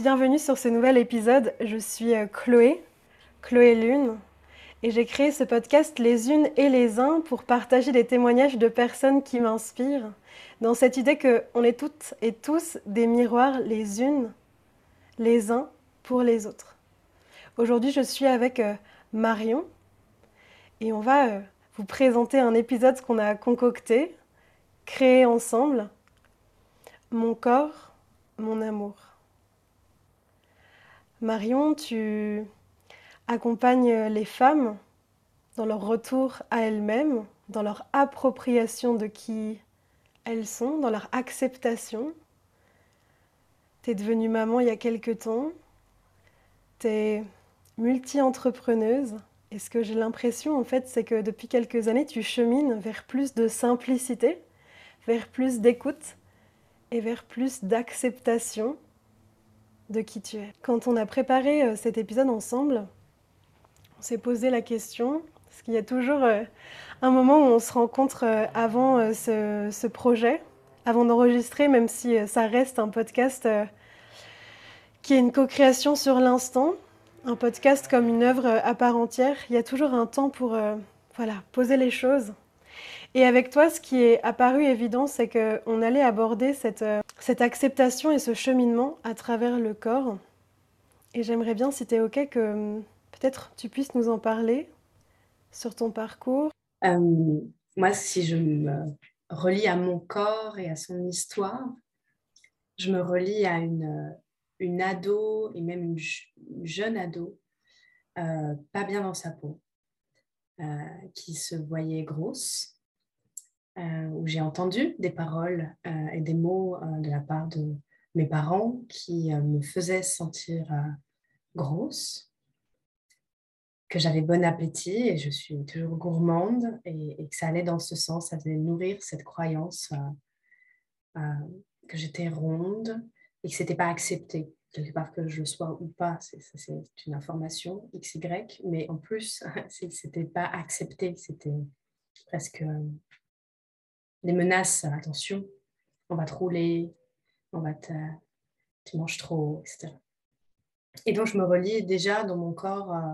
Bienvenue sur ce nouvel épisode. Je suis euh, Chloé, Chloé Lune, et j'ai créé ce podcast Les unes et les uns pour partager des témoignages de personnes qui m'inspirent, dans cette idée qu'on est toutes et tous des miroirs les unes, les uns pour les autres. Aujourd'hui, je suis avec euh, Marion et on va euh, vous présenter un épisode qu'on a concocté, créé ensemble. Mon corps, mon amour. Marion, tu accompagnes les femmes dans leur retour à elles-mêmes, dans leur appropriation de qui elles sont, dans leur acceptation. Tu es devenue maman il y a quelque temps. Tu es multi-entrepreneuse. Et ce que j'ai l'impression, en fait, c'est que depuis quelques années, tu chemines vers plus de simplicité, vers plus d'écoute et vers plus d'acceptation de qui tu es. Quand on a préparé euh, cet épisode ensemble, on s'est posé la question, parce qu'il y a toujours euh, un moment où on se rencontre euh, avant ce, projet, avant d'enregistrer, même si ça reste un podcast qui est une co-création sur l'instant, un podcast comme une œuvre à part entière, il y a toujours un temps pour voilà, poser les choses. Et avec toi, ce qui est apparu évident, c'est qu'on allait aborder cette, cette acceptation et ce cheminement à travers le corps. Et j'aimerais bien, si tu es OK, que hum, peut-être tu puisses nous en parler sur ton parcours. Euh, moi, si je me relie à mon corps et à son histoire, je me relie à une, une ado et même une, jeune ado, euh, pas bien dans sa peau, euh, qui se voyait grosse, euh, où j'ai entendu des paroles euh, et des mots euh, de la part de mes parents qui me faisaient sentir grosse, que j'avais bon appétit et je suis toujours gourmande et, que ça allait dans ce sens, ça venait nourrir cette croyance que j'étais ronde et que c'était pas accepté. Quelque part que je le sois ou pas, c'est une information x y, mais en plus c'était pas accepté, c'était presque les menaces, attention, on va te rouler, on va te, tu manges trop, etc. Et donc, je me relie déjà dans mon corps euh,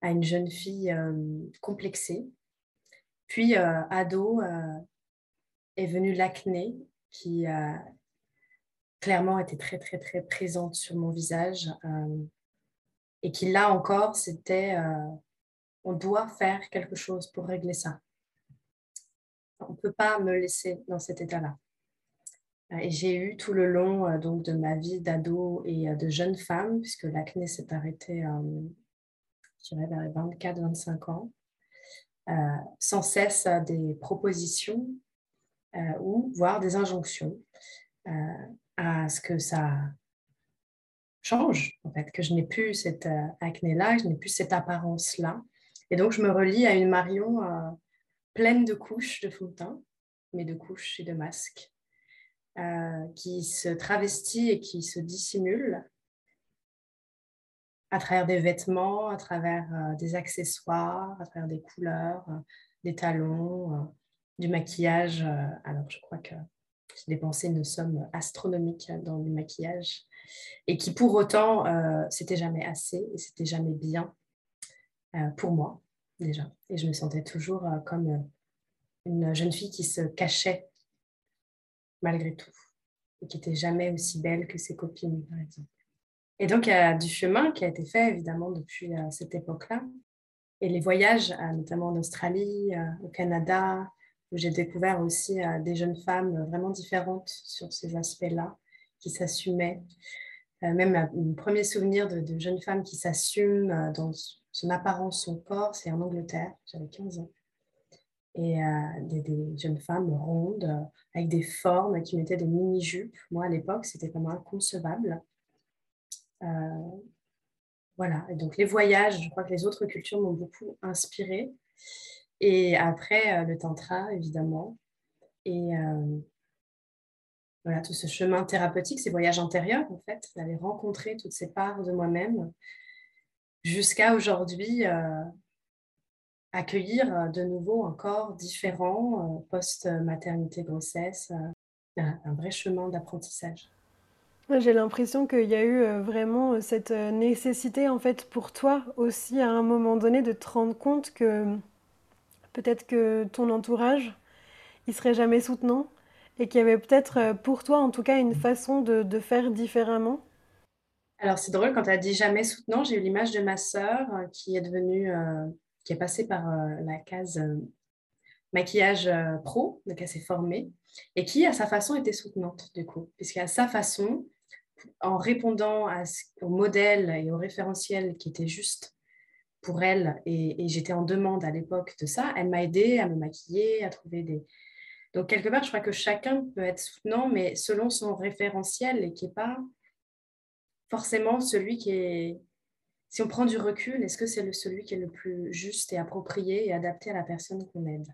à une jeune fille euh, complexée. Puis, euh, ado, est venue l'acné qui clairement était très, très, très présente sur mon visage. et qui, là encore, c'était on doit faire quelque chose pour régler ça on ne peut pas me laisser dans cet état-là. Euh, et j'ai eu tout le long euh, donc, de ma vie d'ado et euh, de jeune femme, puisque l'acné s'est arrêté, je dirais, vers les 24-25 ans, sans cesse des propositions ou voire des injonctions à ce que ça change, en fait, que je n'ai plus cette acné-là, je n'ai plus cette apparence-là. Et donc, je me relie à une Marion pleine de couches de fond de teint, mais de couches et de masques, euh, qui se travestit et qui se dissimule à travers des vêtements, à travers euh, des accessoires, à travers des couleurs, euh, des talons, du maquillage. alors, je crois que j'ai dépensé une somme astronomique dans du maquillage et qui, pour autant, c'était jamais assez et c'était jamais bien pour moi déjà. Et je me sentais toujours euh, comme euh, une jeune fille qui se cachait malgré tout et qui n'était jamais aussi belle que ses copines, par exemple. Et donc, il y a du chemin qui a été fait, évidemment, depuis euh, cette époque-là. Et les voyages, notamment en Australie, au Canada, où j'ai découvert aussi des jeunes femmes vraiment différentes sur ces aspects-là, qui s'assumaient. Même mon premier souvenir de, de jeunes femmes qui s'assument dans son apparence, son corps, c'est en Angleterre, j'avais 15 ans. Et euh, des, jeunes femmes rondes, euh, avec des formes qui mettaient des mini-jupes. Moi, à l'époque, c'était vraiment inconcevable. Euh, voilà, et donc les voyages, je crois que les autres cultures m'ont beaucoup inspiré. Et après, le tantra, évidemment. Et voilà, tout ce chemin thérapeutique, ces voyages antérieurs, en fait, d'aller rencontrer toutes ces parts de moi-même jusqu'à aujourd'hui euh, accueillir euh, de nouveau un corps différent euh, post-maternité grossesse, un vrai chemin d'apprentissage. J'ai l'impression qu'il y a eu vraiment cette nécessité en fait pour toi aussi à un moment donné de te rendre compte que peut-être que ton entourage il serait jamais soutenant et qu'il y avait peut-être pour toi en tout cas une façon de faire différemment. Alors, c'est drôle, quand tu as dit jamais soutenant, j'ai eu l'image de ma sœur euh, qui est devenue, euh, qui est passée par euh, la case maquillage pro, donc elle s'est formée, et qui, à sa façon, était soutenante, du coup, puisqu'à sa façon, en répondant au modèle et au référentiel qui était juste pour elle, et, et j'étais en demande à l'époque de ça, elle m'a aidée à me maquiller, à trouver des... Donc, quelque part, je crois que chacun peut être soutenant, mais selon son référentiel et qui n'est pas forcément celui qui est... Si on prend du recul, est-ce que c'est le, celui qui est le plus juste et approprié et adapté à la personne qu'on aide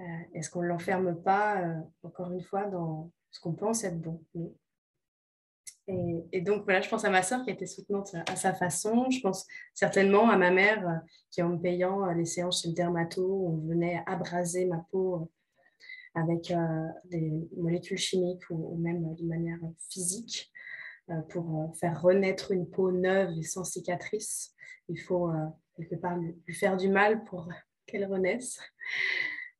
Euh, Est-ce qu'on ne l'enferme pas, euh, encore une fois, dans ce qu'on pense être bon? Et, donc, voilà, je pense à ma soeur qui était soutenante à sa façon. Je pense certainement à ma mère euh, qui, en me payant les séances chez le dermato, on venait abraser ma peau avec des molécules chimiques ou, même d'une manière physique pour euh, faire renaître une peau neuve et sans cicatrice. Il faut euh, quelque part lui, faire du mal pour qu'elle renaisse.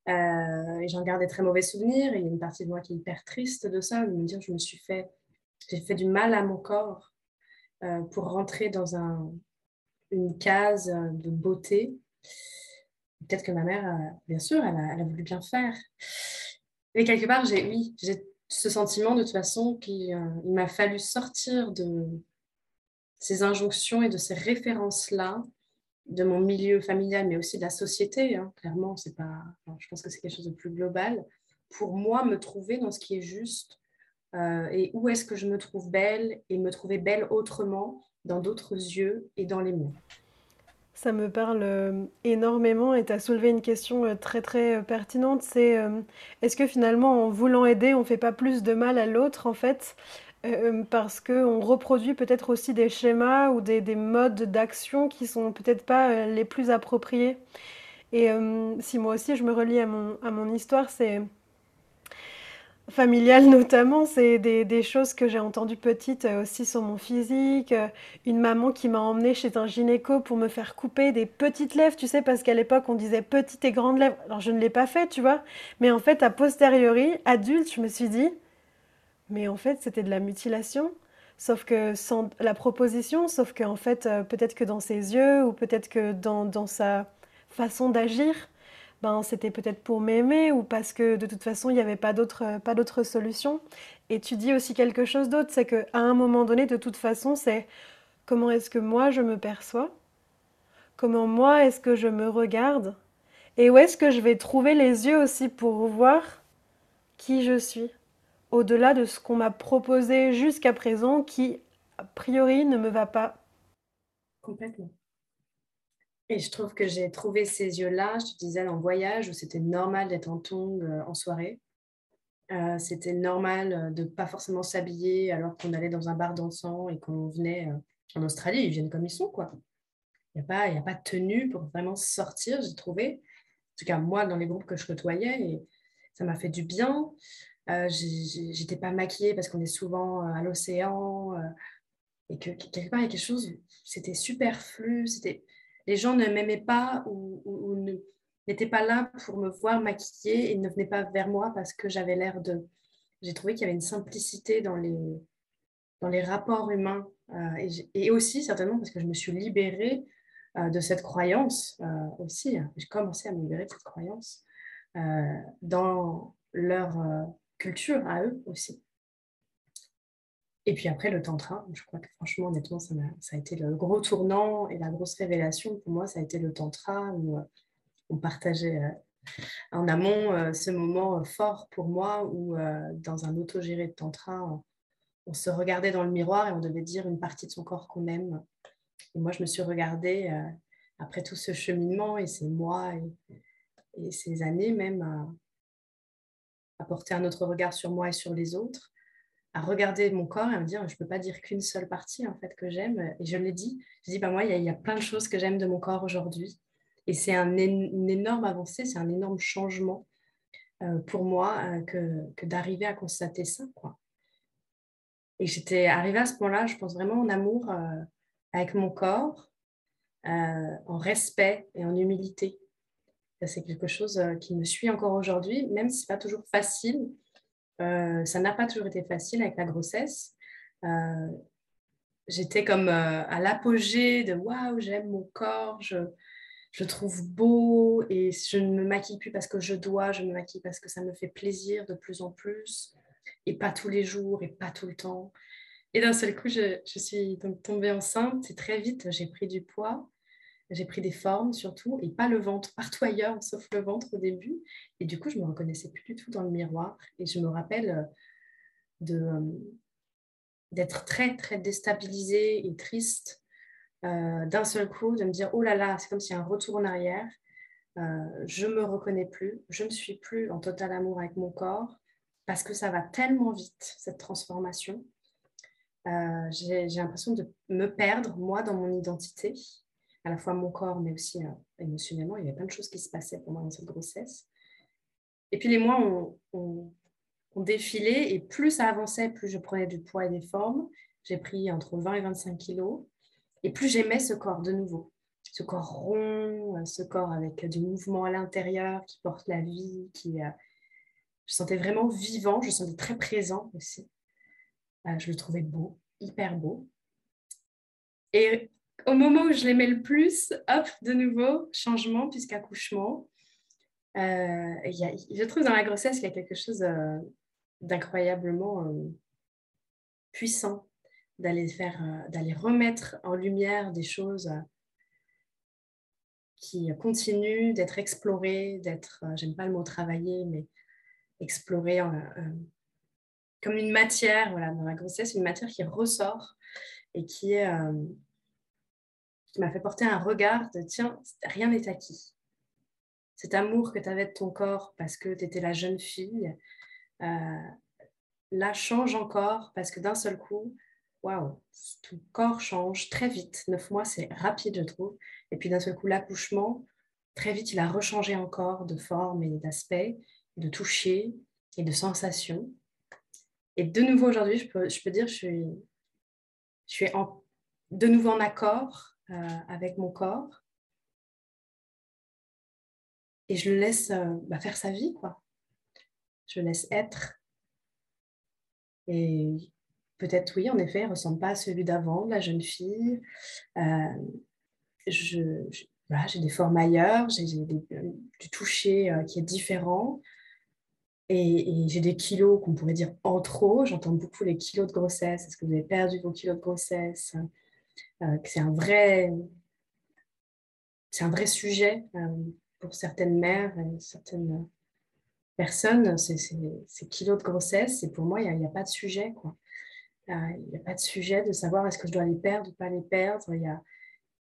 Euh, j'en garde des très mauvais souvenirs. Il y a une partie de moi qui est hyper triste de ça, de me dire je me suis fait, j'ai fait du mal à mon corps euh, pour rentrer dans un, une case de beauté. Peut-être que ma mère, euh, bien sûr, elle a, elle a voulu bien faire. Mais quelque part, j'ai oui, j'ai ce sentiment de toute façon qu'il euh, m'a fallu sortir de ces injonctions et de ces références-là de mon milieu familial, mais aussi de la société. hein. Clairement, c'est pas. je pense que c'est quelque chose de plus global. Pour moi, me trouver dans ce qui est juste euh, et où est-ce que je me trouve belle et me trouver belle autrement dans d'autres yeux et dans les miens. Ça me parle euh, énormément et tu as soulevé une question euh, très très euh, pertinente, c'est est-ce que finalement en voulant aider, on fait pas plus de mal à l'autre en fait, parce qu'on reproduit peut-être aussi des schémas ou des, des modes d'action qui sont peut-être pas les plus appropriés. Et si moi aussi je me relie à mon, à mon histoire, c'est familiale notamment, c'est des, choses que j'ai entendues petite euh, aussi sur mon physique. euh, Une maman qui m'a emmenée chez un gynéco pour me faire couper des petites lèvres, tu sais, parce qu'à l'époque on disait petites et grandes lèvres. Alors je ne l'ai pas fait, tu vois, mais en fait, a posteriori, adulte, je me suis dit, mais en fait, c'était de la mutilation. Sauf que sans la proposition, sauf que en fait, euh, peut-être que dans ses yeux ou peut-être que dans, dans sa façon d'agir, ben, c'était peut-être pour m'aimer ou parce que de toute façon, il n'y avait euh, pas d'autre solution. Et tu dis aussi quelque chose d'autre, c'est qu'à un moment donné, de toute façon, c'est comment est-ce que moi je me perçois, comment moi est-ce que je me regarde, et où est-ce que je vais trouver les yeux aussi pour voir qui je suis, au-delà de ce qu'on m'a proposé jusqu'à présent, qui a priori ne me va pas. Complètement. Et je trouve que j'ai trouvé ces yeux-là, je te disais, en voyage, où c'était normal d'être en tongs euh, en soirée. Euh, c'était normal euh, de ne pas forcément s'habiller alors qu'on allait dans un bar dansant et qu'on venait en Australie, ils viennent comme ils sont, quoi. Il n'y a, pas- a pas de tenue pour vraiment sortir, j'ai trouvé. En tout cas, moi, dans les groupes que je côtoyais, et ça m'a fait du bien. J'étais pas maquillée parce qu'on est souvent à l'océan et que quelque part, il y a quelque chose, c'était superflu, c'était les gens ne m'aimaient pas ou, n'étaient pas là pour me voir maquillée et ne venaient pas vers moi parce que j'avais l'air de... J'ai trouvé qu'il y avait une simplicité dans les, rapports humains euh, et, aussi certainement parce que je me suis libérée euh, de cette croyance euh, aussi. J'ai commencé à me libérer de cette croyance dans leur culture à eux aussi. Et puis après, le tantra, je crois que franchement, honnêtement, ça, m'a- ça a été le gros tournant et la grosse révélation pour moi, ça a été le tantra où euh, on partageait euh, en amont euh, ce moment fort pour moi où dans un autogéré de tantra, on, se regardait dans le miroir et on devait dire une partie de son corps qu'on aime. Et moi, je me suis regardée après tout ce cheminement et ces mois et, et ces années même à, à porter un autre regard sur moi et sur les autres à regarder mon corps et à me dire, je ne peux pas dire qu'une seule partie en fait que j'aime. Et je l'ai dit, je dis, bah, moi, il y, y a plein de choses que j'aime de mon corps aujourd'hui. Et c'est un, une énorme avancée, c'est un énorme changement euh, pour moi euh, que, que d'arriver à constater ça. Quoi. Et j'étais arrivée à ce point-là, je pense vraiment en amour euh, avec mon corps, en respect et en humilité. C'est quelque chose qui me suit encore aujourd'hui, même si ce n'est pas toujours facile. Ça n'a pas toujours été facile avec la grossesse. J'étais comme à l'apogée de waouh, j'aime mon corps, je, je trouve beau et je ne me maquille plus parce que je dois, je me maquille parce que ça me fait plaisir de plus en plus et pas tous les jours et pas tout le temps. Et d'un seul coup, je, suis donc tombée enceinte et très vite, j'ai pris du poids, j'ai pris des formes surtout et pas le ventre, partout ailleurs sauf le ventre au début. Et du coup, je me reconnaissais plus du tout dans le miroir et je me rappelle euh, de euh, d'être très très déstabilisée et triste euh, d'un seul coup, de me dire oh là là, c'est comme s'il y a un retour en arrière. je me reconnais plus, je ne suis plus en total amour avec mon corps parce que ça va tellement vite, cette transformation. Euh, j'ai l'impression de me perdre, moi, dans mon identité, à la fois mon corps, mais aussi euh, émotionnellement. Il y avait plein de choses qui se passaient pour moi dans cette grossesse. Et puis les mois ont, défilé, et plus ça avançait, plus je prenais du poids et des formes. J'ai pris entre 20 et 25 kilos, et plus j'aimais ce corps de nouveau. Ce corps rond, ce corps avec du mouvement à l'intérieur qui porte la vie, qui, euh, je sentais vraiment vivant, je sentais très présent aussi. Euh, je le trouvais beau, hyper beau. Et au moment où je l'aimais le plus, hop, de nouveau, changement puisqu'accouchement. Euh, je trouve dans la grossesse qu'il y a quelque chose euh, d'incroyablement puissant d'aller faire, d'aller remettre en lumière des choses qui continuent d'être explorées, d'être, j'aime pas le mot travailler, mais explorer euh, euh, comme une matière, voilà, dans la grossesse, une matière qui ressort et qui est euh, qui m'a fait porter un regard de tiens, rien n'est acquis. Cet amour que tu avais de ton corps parce que tu étais la jeune fille, là change encore parce que d'un seul coup, waouh, ton corps change très vite. Neuf mois, c'est rapide, je trouve. Et puis d'un seul coup, l'accouchement, très vite, il a rechangé encore de forme et d'aspect de toucher et de sensations. Et de nouveau aujourd'hui, je peux, je peux dire, je suis, je suis de nouveau en accord euh, avec mon corps. Et je le laisse euh, bah, faire sa vie, quoi. Je le laisse être. Et peut-être, oui, en effet, il ne ressemble pas à celui d'avant, la jeune fille. Euh, j'ai des formes ailleurs, j'ai du toucher qui est différent. Et, j'ai des kilos qu'on pourrait dire en trop. J'entends beaucoup les kilos de grossesse. Est-ce que vous avez perdu vos kilos de grossesse? Euh, C'est un vrai, c'est un vrai sujet euh, pour certaines mères et certaines personnes. Ces kilos de grossesse, et pour moi, il n'y a, pas de sujet. Quoi. Euh, il n'y a pas de sujet de savoir est-ce que je dois les perdre ou pas les perdre. Il y a,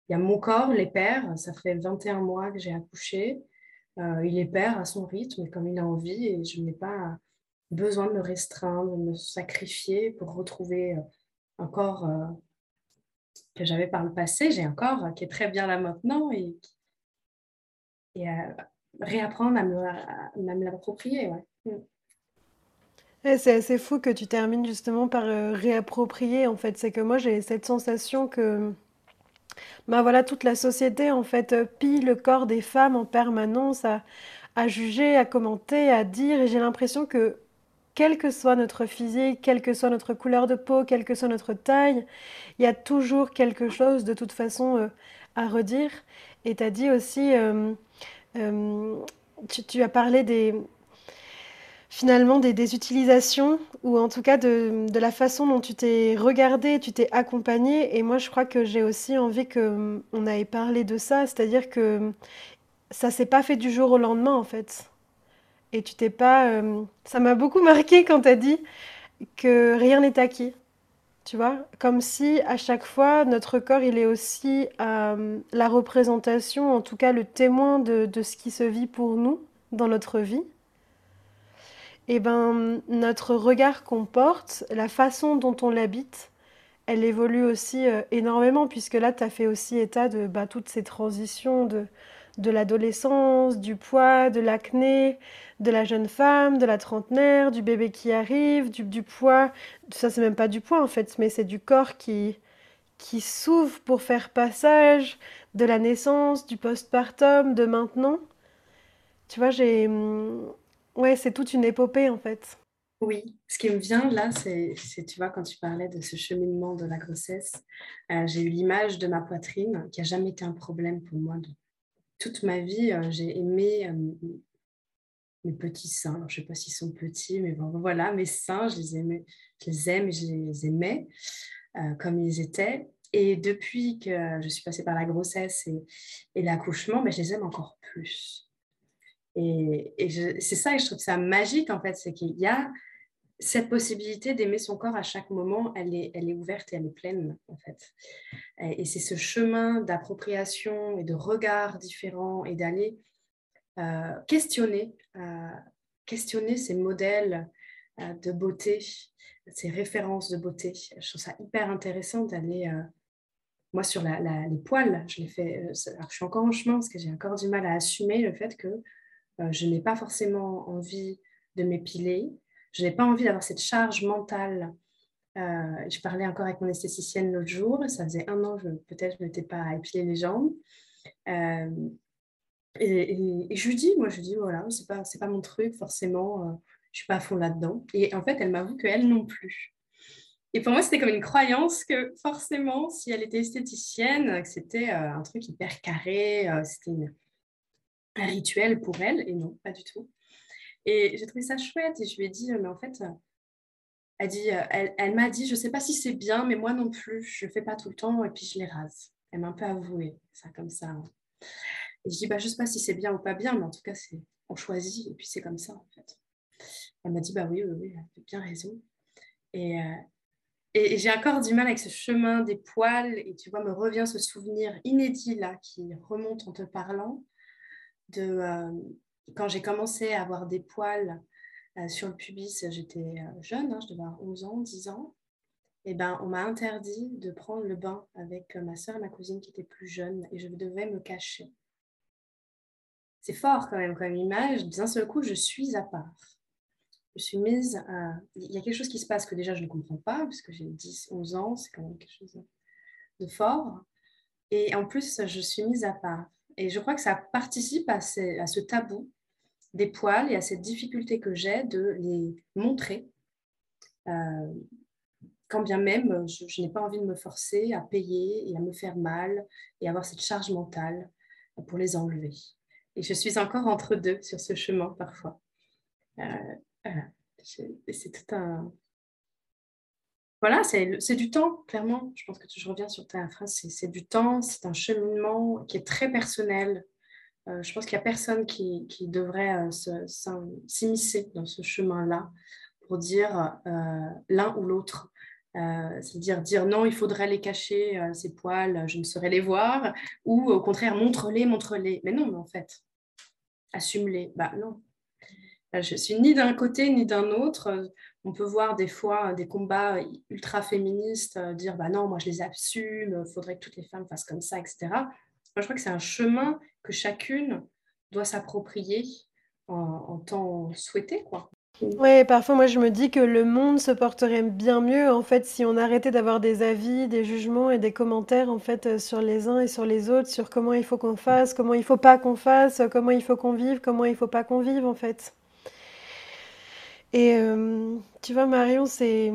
y a mon corps, les perd. Ça fait 21 mois que j'ai accouché. Il est père à son rythme, comme il a envie, et je n'ai pas besoin de me restreindre, de me sacrifier pour retrouver un corps que j'avais par le passé. J'ai un corps qui est très bien là maintenant et, et réapprendre à me, l'approprier. Mm. c'est assez fou que tu termines justement par réapproprier. En fait, c'est que moi j'ai cette sensation que bah voilà, toute la société en fait euh, pille le corps des femmes en permanence à, à juger, à commenter, à dire. Et j'ai l'impression que quel que soit notre physique, quelle que soit notre couleur de peau, quelle que soit notre taille, il y a toujours quelque chose de toute façon euh, à redire. Et tu as dit aussi, euh, tu, as parlé des, finalement des, utilisations ou en tout cas de, la façon dont tu t'es regardé, tu t'es accompagné. Et moi, je crois que j'ai aussi envie qu'on on ait parlé de ça, c'est-à-dire que ça s'est pas fait du jour au lendemain en fait. Et tu t'es pas. Euh, ça m'a beaucoup marqué quand tu as dit que rien n'est acquis. Tu vois, comme si à chaque fois notre corps il est aussi euh, la représentation, en tout cas le témoin de ce qui se vit pour nous dans notre vie eh ben, notre regard qu'on porte, la façon dont on l'habite, elle évolue aussi euh, énormément, puisque là, tu as fait aussi état de bah, toutes ces transitions de, de l'adolescence, du poids, de l'acné, de la jeune femme, de la trentenaire, du bébé qui arrive, du, poids. Ça, c'est même pas du poids en fait, mais c'est du corps qui, qui s'ouvre pour faire passage de la naissance, du postpartum, de maintenant. Tu vois, j'ai. Hum, ouais, c'est toute une épopée en fait. Oui, ce qui me vient là, c'est, tu vois, quand tu parlais de ce cheminement de la grossesse, euh, j'ai eu l'image de ma poitrine qui n'a jamais été un problème pour moi. De toute ma vie, euh, j'ai aimé euh, mes petits seins. je ne sais pas s'ils sont petits, mais voilà, mes seins, je les, aimais, je les aime et je les aimais comme ils étaient. Et depuis que je suis passée par la grossesse et, l'accouchement, ben, je les aime encore plus. Et, et c'est ça, et je trouve ça magique en fait, c'est qu'il y a cette possibilité d'aimer son corps à chaque moment, elle est, elle est ouverte et elle est pleine, en fait. Et c'est ce chemin d'appropriation et de regard différents et d'aller euh, questionner, euh, questionner ces modèles euh, de beauté, ces références de beauté. Je trouve ça hyper intéressant d'aller... moi, sur les poils, je l'ai fait... alors, je suis encore en chemin parce que j'ai encore du mal à assumer le fait que je n'ai pas forcément envie de m'épiler, je n'ai pas envie d'avoir cette charge mentale. Euh, je parlais encore avec mon esthéticienne l'autre jour, ça faisait un an, peut-être je n'étais pas à épiler les jambes. Euh, et, je lui dis, moi je lui dis, voilà, c'est pas, pas mon truc, forcément, euh, je suis pas à fond là-dedans. Et en fait, elle m'avoue qu'elle non plus. Et pour moi, c'était comme une croyance que forcément, si elle était esthéticienne, que c'était un truc hyper carré, c'était un rituel pour elle, et non, pas du tout. Et j'ai trouvé ça chouette et je lui ai dit, mais en fait, elle, dit, elle, m'a dit, je ne sais pas si c'est bien, mais moi non plus, je ne fais pas tout le temps et puis je les rase. Elle m'a un peu avoué ça comme ça. Et je dis, bah, je ne sais pas si c'est bien ou pas bien, mais en tout cas, c'est, on choisit et puis c'est comme ça en fait. Elle m'a dit, bah oui, oui, oui, elle a bien raison. Et, euh, et, j'ai encore du mal avec ce chemin des poils et tu vois, me revient ce souvenir inédit là qui remonte en te parlant de, euh, quand j'ai commencé à avoir des poils euh, sur le pubis, j'étais euh, jeune, hein, je devais avoir 11 ans, 10 ans. Et eh ben, on m'a interdit de prendre le bain avec euh, ma soeur et ma cousine qui étaient plus jeunes et je devais me cacher. C'est fort quand même comme image. D'un seul coup, je suis à part. Je suis mise. Il y a quelque chose qui se passe que déjà je ne comprends pas, puisque j'ai 10, 11 ans, c'est quand même quelque chose de fort. Et en plus, je suis mise à part. Et je crois que ça participe à ce tabou des poils et à cette difficulté que j'ai de les montrer, euh, quand bien même je, n'ai pas envie de me forcer à payer et à me faire mal et avoir cette charge mentale pour les enlever. Et je suis encore entre deux sur ce chemin parfois. Euh, c'est tout un... Voilà, c'est du temps, clairement. Je pense que je reviens sur ta phrase, c'est du temps, c'est un cheminement qui est très personnel, euh, je pense qu'il n'y a personne qui, devrait euh, s'immiscer dans ce chemin-là pour dire euh, l'un ou l'autre. C'est-à-dire dire non, il faudrait les cacher, ces poils, je ne saurais les voir, ou au contraire, montre-les, montre-les. Mais non, mais en fait, assume-les. Bah non. Je suis ni d'un côté ni d'un autre. On peut voir des fois des combats ultra féministes dire bah non, moi je les assume, il faudrait que toutes les femmes fassent comme ça, etc je crois que c'est un chemin que chacune doit s'approprier en, temps souhaité. Quoi. Oui, parfois moi je me dis que le monde se porterait bien mieux en fait si on arrêtait d'avoir des avis, des jugements et des commentaires en fait euh, sur les uns et sur les autres, sur comment il faut qu'on fasse, comment il faut pas qu'on fasse, comment il faut qu'on vive, comment il faut pas qu'on vive en fait. Et euh, tu vois Marion, c'est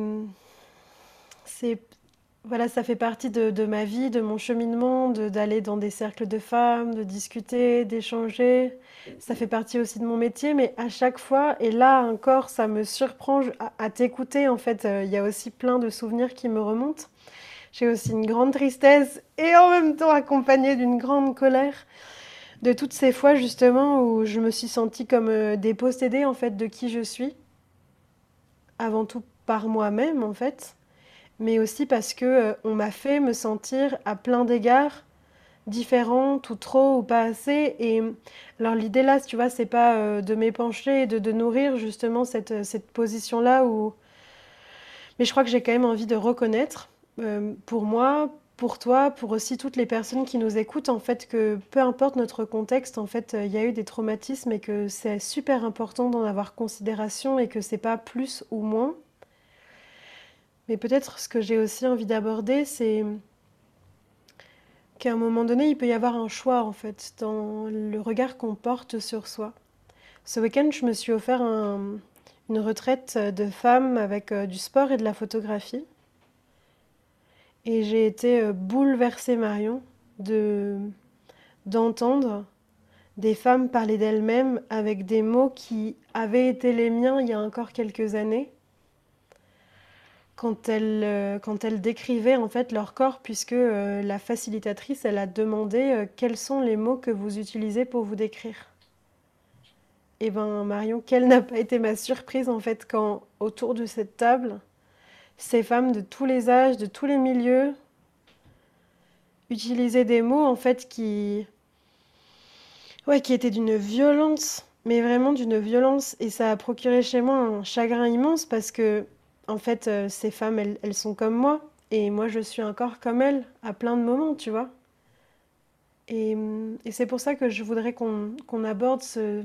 voilà, ça fait partie de, ma vie, de mon cheminement, d'aller dans des cercles de femmes, de discuter, d'échanger. Ça fait partie aussi de mon métier, mais à chaque fois, et là encore, ça me surprend à, t'écouter. En fait, euh, il y a aussi plein de souvenirs qui me remontent. J'ai aussi une grande tristesse et en même temps accompagnée d'une grande colère de toutes ces fois justement où je me suis sentie comme euh, dépossédée en fait de qui je suis, avant tout par moi-même en fait mais aussi parce que euh, on m'a fait me sentir à plein d'égards différente ou trop ou pas assez. Et alors l'idée là, tu vois, c'est pas euh, de m'épancher et de, nourrir justement cette, euh, cette position-là où... Mais je crois que j'ai quand même envie de reconnaître pour moi, pour toi, pour aussi toutes les personnes qui nous écoutent, en fait, que peu importe notre contexte, en fait, il y a eu des traumatismes et que c'est super important d'en avoir considération et que c'est pas plus ou moins. Mais peut-être ce que j'ai aussi envie d'aborder, c'est qu'à un moment donné, il peut y avoir un choix, en fait, dans le regard qu'on porte sur soi. Ce week-end, je me suis offert une retraite de femmes avec euh, du sport et de la photographie. Et j'ai été euh, bouleversée, Marion, de d'entendre des femmes parler d'elles-mêmes avec des mots qui avaient été les miens il y a encore quelques années quand elles, euh, quand en fait leur corps puisque euh, la facilitatrice elle a demandé quels sont les mots que vous utilisez pour vous décrire. Eh ben Marion, quelle n'a pas été ma surprise en fait quand autour de cette table ces femmes de tous les âges, de tous les milieux, utilisaient des mots en fait qui, ouais, qui étaient d'une violence, mais vraiment d'une violence, et ça a procuré chez moi un chagrin immense parce que, en fait, euh, ces femmes, elles, sont comme moi, et moi, je suis encore comme elles à plein de moments, tu vois. Et, c'est pour ça que je voudrais qu'on aborde ce,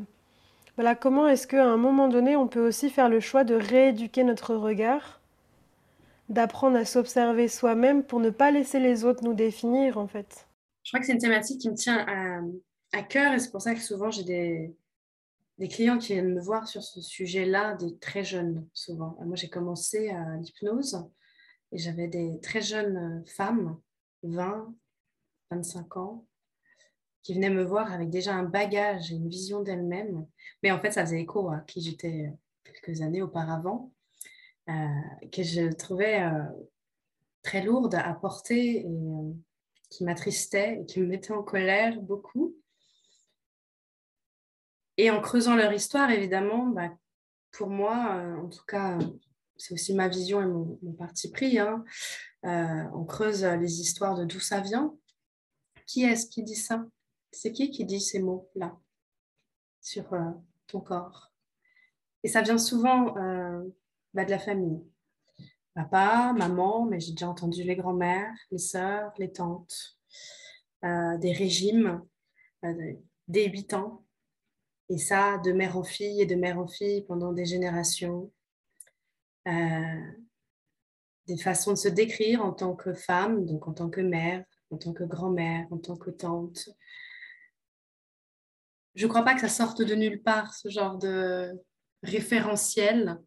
voilà, comment est-ce qu'à un moment donné, on peut aussi faire le choix de rééduquer notre regard d'apprendre à s'observer soi-même pour ne pas laisser les autres nous définir, en fait. Je crois que c'est une thématique qui me tient à, cœur et c'est pour ça que souvent j'ai des, des clients qui viennent me voir sur ce sujet-là, des très jeunes souvent. Moi, j'ai commencé à l'hypnose et j'avais des très jeunes femmes, 20, 25 ans, qui venaient me voir avec déjà un bagage et une vision d'elles-mêmes. Mais en fait, ça faisait écho à qui j'étais quelques années auparavant. Euh, que je trouvais euh, très lourde à porter et euh, qui m'attristait et qui me mettait en colère beaucoup. Et en creusant leur histoire, évidemment, bah, pour moi, en tout cas, c'est aussi ma vision et mon, parti pris. Hein, on creuse les histoires de d'où ça vient. Qui est-ce qui dit ça? C'est qui qui dit ces mots-là sur ton corps? Et ça vient souvent bah, de la famille. Papa, maman, mais j'ai déjà entendu les grands-mères, les sœurs, les tantes, euh, des régimes, euh, des 8 ans. Et ça, de mère en fille et de mère en fille pendant des générations. Euh, des façons de se décrire en tant que femme, donc en tant que mère, en tant que grand-mère, en tant que tante. Je ne crois pas que ça sorte de nulle part, ce genre de référentiel.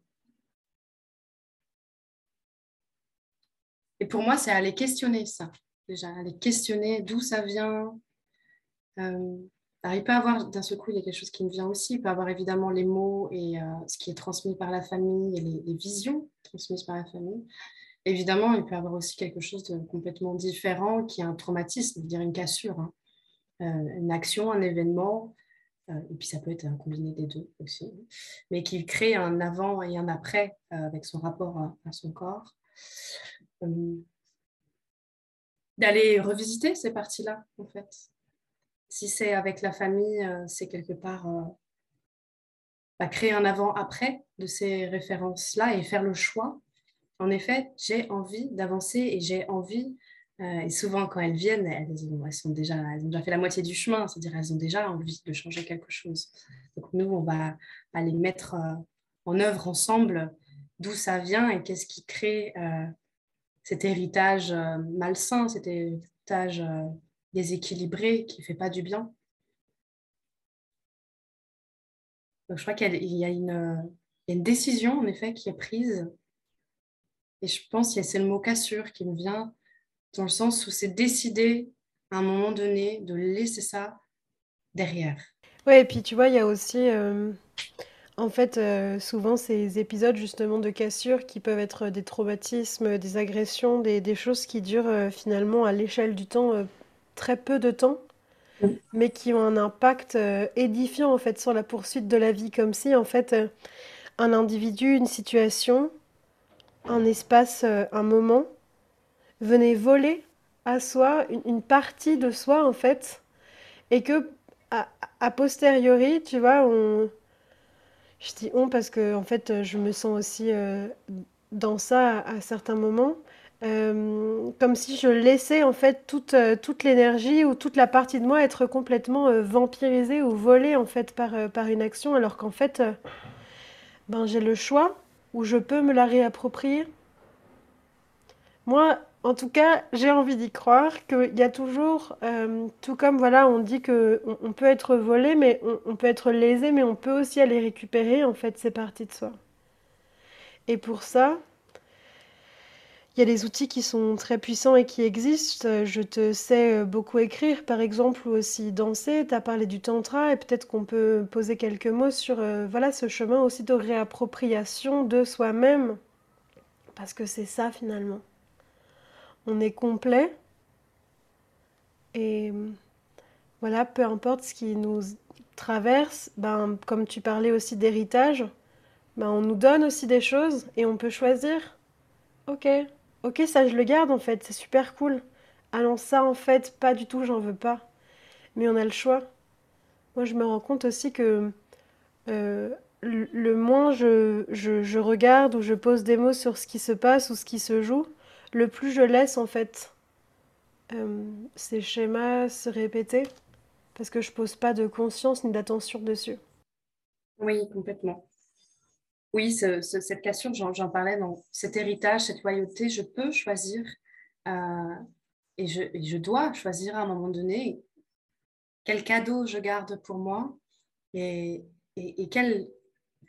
Et pour moi, c'est aller questionner ça, déjà, aller questionner d'où ça vient. Euh, alors, il peut avoir, d'un seul coup, il y a quelque chose qui me vient aussi. Il peut avoir évidemment les mots et euh, ce qui est transmis par la famille et les, visions transmises par la famille. Évidemment, il peut avoir aussi quelque chose de complètement différent qui est un traumatisme, dire une cassure, hein. euh, une action, un événement. et puis ça peut être un combiné des deux aussi, mais qui crée un avant et un après avec son rapport à son corps. Euh, d'aller revisiter ces parties-là, en fait. Si c'est avec la famille, euh, c'est quelque part euh, bah, créer un avant-après de ces références-là et faire le choix. En effet, j'ai envie d'avancer et j'ai envie, et souvent quand elles viennent, elles, sont déjà, elles ont déjà fait la moitié du chemin, c'est-à-dire elles ont déjà envie de changer quelque chose. Donc nous, on va aller mettre en œuvre ensemble d'où ça vient et qu'est-ce qui crée cet héritage euh, malsain, cet héritage euh, déséquilibré qui ne fait pas du bien. Donc, je crois qu'il y, a une décision, en effet, qui est prise. Et je pense que c'est le mot cassure qui me vient dans le sens où c'est décider à un moment donné de laisser ça derrière. Oui, et puis tu vois, il y a aussi... Euh, en fait, euh, souvent, ces épisodes justement de cassure qui peuvent être des traumatismes, des agressions, des, choses qui durent euh, finalement à l'échelle du temps euh, très peu de temps, mais qui ont un impact édifiant en fait sur la poursuite de la vie, comme si en fait un individu, une situation, un espace, un moment venait voler à soi une, partie de soi en fait, et que a posteriori, tu vois, on je dis on parce que en fait, je me sens aussi euh, dans ça à, certains moments. Euh, comme si je laissais en fait toute, euh, toute l'énergie ou toute la partie de moi être complètement euh, vampirisée ou volée en fait par, par une action, alors qu'en fait, ben, j'ai le choix ou je peux me la réapproprier. Moi, en tout cas, j'ai envie d'y croire qu'il y a toujours, tout comme voilà, on dit que on, peut être volé, mais on, on peut être lésé, mais on peut aussi aller récupérer en fait ces parties de soi. Et pour ça, il y a des outils qui sont très puissants et qui existent. Je te sais euh, beaucoup écrire, par exemple, ou aussi danser. Tu as parlé du tantra et peut-être qu'on peut poser quelques mots sur euh, voilà, ce chemin aussi de réappropriation de soi-même. Parce que c'est ça finalement. On est complet. Et voilà, peu importe ce qui nous traverse, ben, comme tu parlais aussi d'héritage, ben, on nous donne aussi des choses et on peut choisir. Ok, Ok, ça je le garde en fait, c'est super cool. Allons, ça en fait, pas du tout, j'en veux pas. Mais on a le choix. Moi je me rends compte aussi que euh, le moins je, je, regarde ou je pose des mots sur ce qui se passe ou ce qui se joue, le plus je laisse en fait euh, ces schémas se répéter parce que je pose pas de conscience ni d'attention dessus. Oui, complètement. Oui, cette question, j'en parlais cet héritage, cette loyauté, je peux choisir euh, et, je, dois choisir à un moment donné quel cadeau je garde pour moi et, quel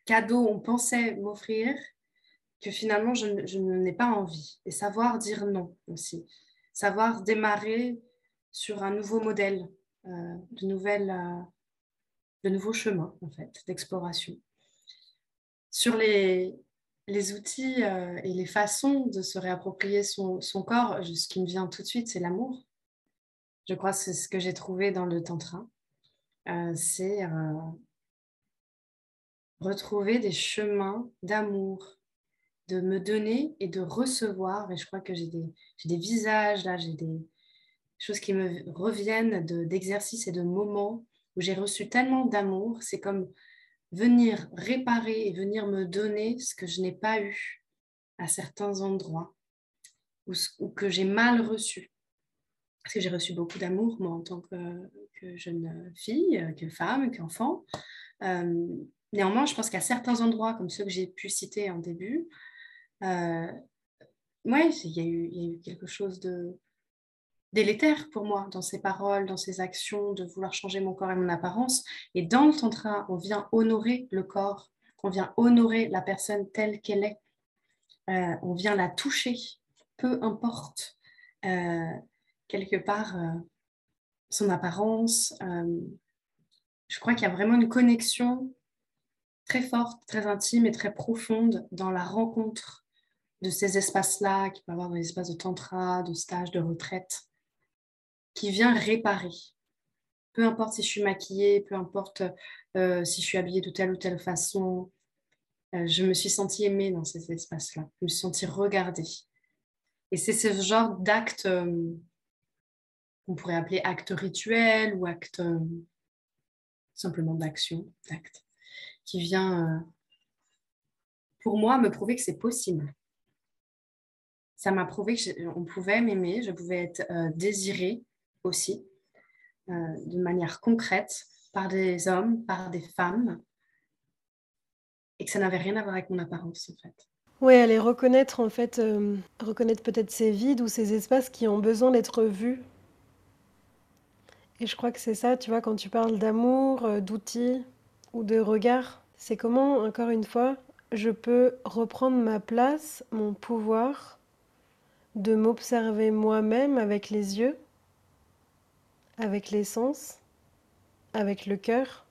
cadeau on pensait m'offrir que finalement je, n'ai pas envie. Et savoir dire non aussi. Savoir démarrer sur un nouveau modèle, euh, de, nouvelles, euh, de nouveaux chemins en fait, d'exploration. Sur les, les outils euh, et les façons de se réapproprier son, son, corps, ce qui me vient tout de suite, c'est l'amour. Je crois que c'est ce que j'ai trouvé dans le tantra. Euh, c'est euh, retrouver des chemins d'amour, de me donner et de recevoir. Et je crois que j'ai des, des, visages, là, j'ai des choses qui me reviennent d'exercices et de moments où j'ai reçu tellement d'amour. C'est comme venir réparer et venir me donner ce que je n'ai pas eu à certains endroits ou, que j'ai mal reçu. Parce que j'ai reçu beaucoup d'amour, moi, en tant que, jeune fille, que femme, qu'enfant. Euh, néanmoins, je pense qu'à certains endroits, comme ceux que j'ai pu citer en début, euh, il y, a eu quelque chose de, délétère pour moi dans ses paroles, dans ses actions, de vouloir changer mon corps et mon apparence. Et dans le tantra, on vient honorer le corps, on vient honorer la personne telle qu'elle est, euh, on vient la toucher, peu importe euh, quelque part euh, son apparence. je crois qu'il y a vraiment une connexion très forte, très intime et très profonde dans la rencontre de ces espaces-là, qui peut avoir dans les espaces de tantra, de stage, de retraite qui vient réparer. Peu importe si je suis maquillée, peu importe euh, si je suis habillée de telle ou telle façon, euh, je me suis sentie aimée dans ces espaces-là. Je me suis sentie regardée. Et c'est ce genre d'acte euh, qu'on pourrait appeler acte rituel ou acte simplement d'action, d'acte, qui vient, pour moi, me prouver que c'est possible. Ça m'a prouvé qu'on pouvait m'aimer, je pouvais être désirée, aussi, euh, de manière concrète, par des hommes, par des femmes, et que ça n'avait rien à voir avec mon apparence en fait. Oui, aller reconnaître en fait, euh, reconnaître peut-être ces vides ou ces espaces qui ont besoin d'être vus. Et je crois que c'est ça, tu vois, quand tu parles d'amour, euh, d'outils ou de regard, c'est comment, encore une fois, je peux reprendre ma place, mon pouvoir, de m'observer moi-même avec les yeux avec les sens, avec le cœur,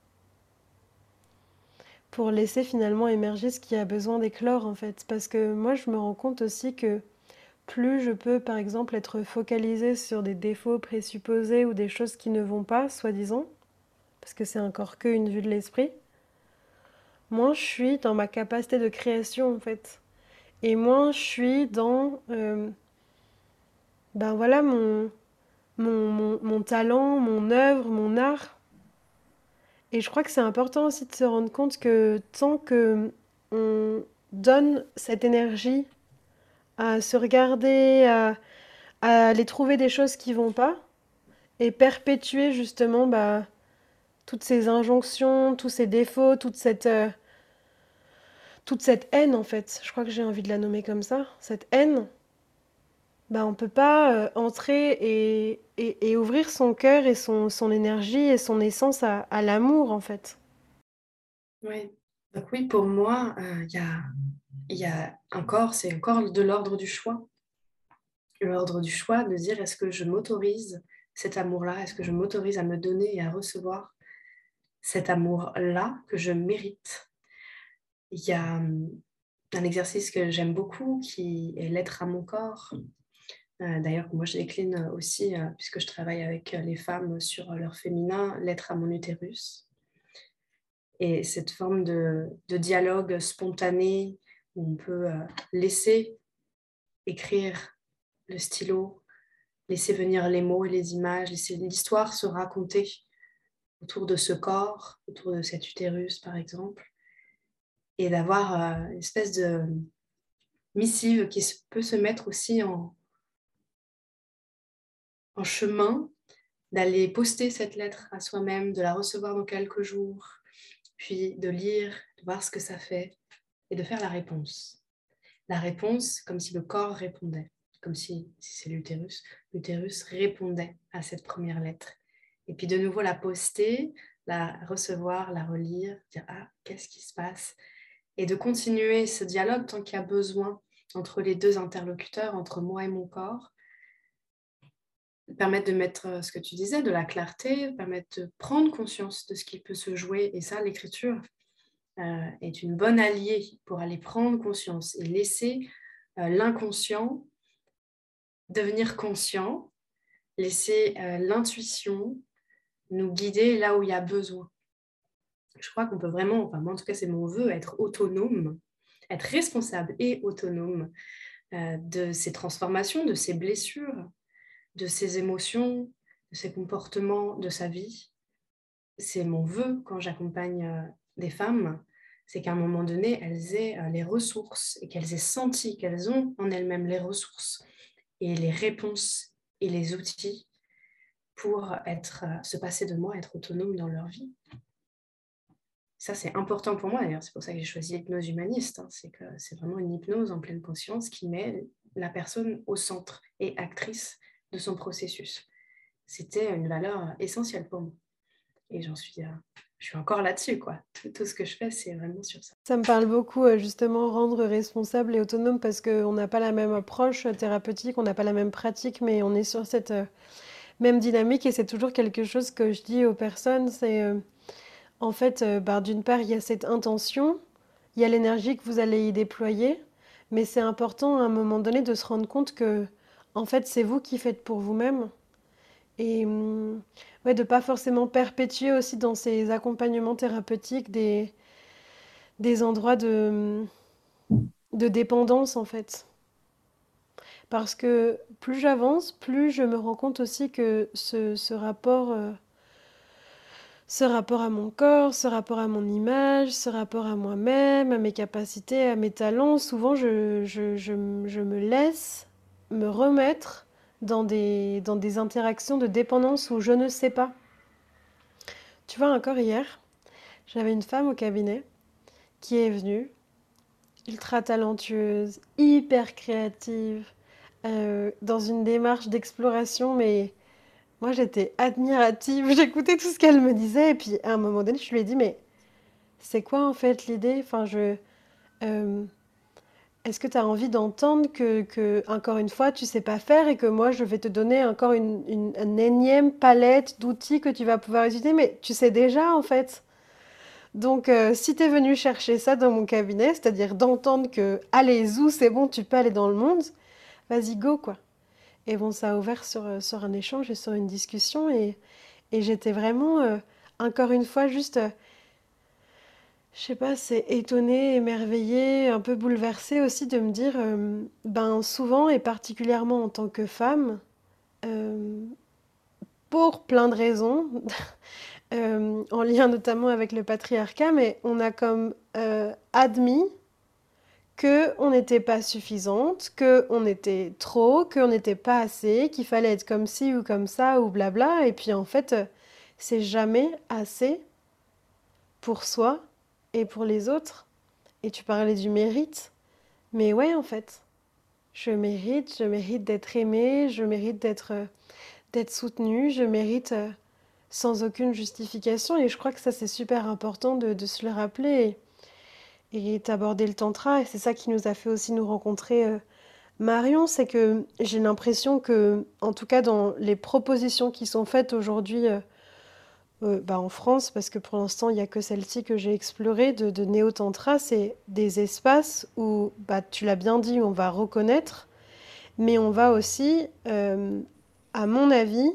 pour laisser finalement émerger ce qui a besoin d'éclore en fait. Parce que moi je me rends compte aussi que plus je peux par exemple être focalisée sur des défauts présupposés ou des choses qui ne vont pas, soi-disant, parce que c'est encore qu'une vue de l'esprit, moins je suis dans ma capacité de création en fait. Et moins je suis dans... Euh, ben voilà mon mon, talent, mon œuvre, mon art. Et je crois que c'est important aussi de se rendre compte que tant que on donne cette énergie à se regarder, à, à aller trouver des choses qui vont pas et perpétuer justement bah, toutes ces injonctions, tous ces défauts, toute cette, euh, toute cette haine en fait. Je crois que j'ai envie de la nommer comme ça. Cette haine, bah, on peut pas euh, entrer et, et, ouvrir son cœur et son, son énergie et son essence à, à l'amour en fait. Oui. Donc oui, pour moi, euh, il y a, y a encore, c'est encore de l'ordre du choix. L'ordre du choix de dire est-ce que je m'autorise cet amour-là? Est-ce que je m'autorise à me donner et à recevoir cet amour-là que je mérite? Il y a hum, un exercice que j'aime beaucoup qui est l'être à mon corps. Euh, d'ailleurs, moi, je décline aussi, euh, puisque je travaille avec les femmes sur leur féminin, l'être à mon utérus. Et cette forme de, de dialogue spontané où on peut euh, laisser écrire le stylo, laisser venir les mots et les images, laisser l'histoire se raconter autour de ce corps, autour de cet utérus par exemple, et d'avoir euh, une espèce de missive qui peut se mettre aussi en, en chemin, d'aller poster cette lettre à soi-même, de la recevoir dans quelques jours, puis de lire, de voir ce que ça fait et de faire la réponse. La réponse comme si le corps répondait comme si, c'est l'utérus, l'utérus répondait à cette première lettre. Et puis de nouveau la poster, la recevoir, la relire, dire ah, qu'est-ce qui se passe? Et de continuer ce dialogue tant qu'il y a besoin entre les deux interlocuteurs, entre moi et mon corps, permettre de mettre euh, ce que tu disais, de la clarté, permettre de prendre conscience de ce qui peut se jouer. Et ça, l'écriture euh, est une bonne alliée pour aller prendre conscience et laisser euh, l'inconscient devenir conscient, laisser l'intuition nous guider là où il y a besoin. Je crois qu'on peut vraiment, enfin moi en tout cas c'est mon vœu, être autonome, être responsable et autonome de ces transformations, de ces blessures, de ces émotions, de ces comportements, de sa vie. C'est mon vœu quand j'accompagne euh, des femmes, c'est qu'à un moment donné, elles aient les ressources et qu'elles aient senti qu'elles ont en elles-mêmes les ressources et les réponses et les outils pour être, euh, se passer de moi, être autonome dans leur vie. Ça, c'est important pour moi d'ailleurs. C'est pour ça que j'ai choisi l'hypnose humaniste. Hein. C'est que c'est vraiment une hypnose en pleine conscience qui met la personne au centre et actrice de son processus. C'était une valeur essentielle pour moi. Et j'en suis, euh, je suis encore là-dessus, quoi. Tout, ce que je fais, c'est vraiment sur ça. Ça me parle beaucoup, euh, justement, rendre responsable et autonome parce qu'on n'a pas la même approche thérapeutique, on n'a pas la même pratique, mais on est sur cette euh, même dynamique et c'est toujours quelque chose que je dis aux personnes, c'est euh, en fait, bah, d'une part, il y a cette intention, il y a l'énergie que vous allez y déployer, mais c'est important à un moment donné de se rendre compte que, en fait, c'est vous qui faites pour vous-même. Et hum, ouais, de pas forcément perpétuer aussi dans ces accompagnements thérapeutiques des, des endroits de, de dépendance en fait. Parce que plus j'avance, plus je me rends compte aussi que ce, ce rapport, euh, ce rapport à mon corps, ce rapport à mon image, ce rapport à moi-même, à mes capacités, à mes talents, souvent je, je, je me laisse me remettre dans des, dans des interactions de dépendance où je ne sais pas. Tu vois, encore hier, j'avais une femme au cabinet qui est venue, ultra talentueuse, hyper créative, euh, dans une démarche d'exploration, mais moi j'étais admirative, j'écoutais tout ce qu'elle me disait, et puis à un moment donné, je lui ai dit, mais c'est quoi en fait l'idée? Enfin, je. Euh, est-ce que tu as envie d'entendre que, encore une fois, tu sais pas faire et que moi, je vais te donner encore une, énième palette d'outils que tu vas pouvoir utiliser, mais tu sais déjà en fait. Donc, euh, si tu es venu chercher ça dans mon cabinet, c'est-à-dire d'entendre que allez, zou, c'est bon, tu peux aller dans le monde, vas-y, go, quoi. Et bon, ça a ouvert sur, euh, un échange et sur une discussion et, et j'étais vraiment, euh, encore une fois, juste je sais pas, c'est étonné, émerveillé, un peu bouleversé aussi de me dire, euh, ben souvent et particulièrement en tant que femme, euh, pour plein de raisons, euh, en lien notamment avec le patriarcat, mais on a comme admis que on n'était pas suffisante, que on était trop, qu'on n'était pas assez, qu'il fallait être comme ci ou comme ça ou blabla. Et puis en fait, c'est jamais assez pour soi et pour les autres. Et tu parlais du mérite. Mais ouais, en fait, je mérite, je mérite d'être aimée, je mérite d'être d'être soutenue, je mérite sans aucune justification. Et je crois que ça, c'est super important de, se le rappeler et d'aborder le tantra. Et c'est ça qui nous a fait aussi nous rencontrer, euh, Marion. C'est que j'ai l'impression que, en tout cas, dans les propositions qui sont faites aujourd'hui euh, euh, bah, en France, parce que pour l'instant, il n'y a que celle-ci que j'ai explorée de, de néo-tantra, c'est des espaces où, bah, tu l'as bien dit, on va reconnaître, mais on va aussi, euh, à mon avis,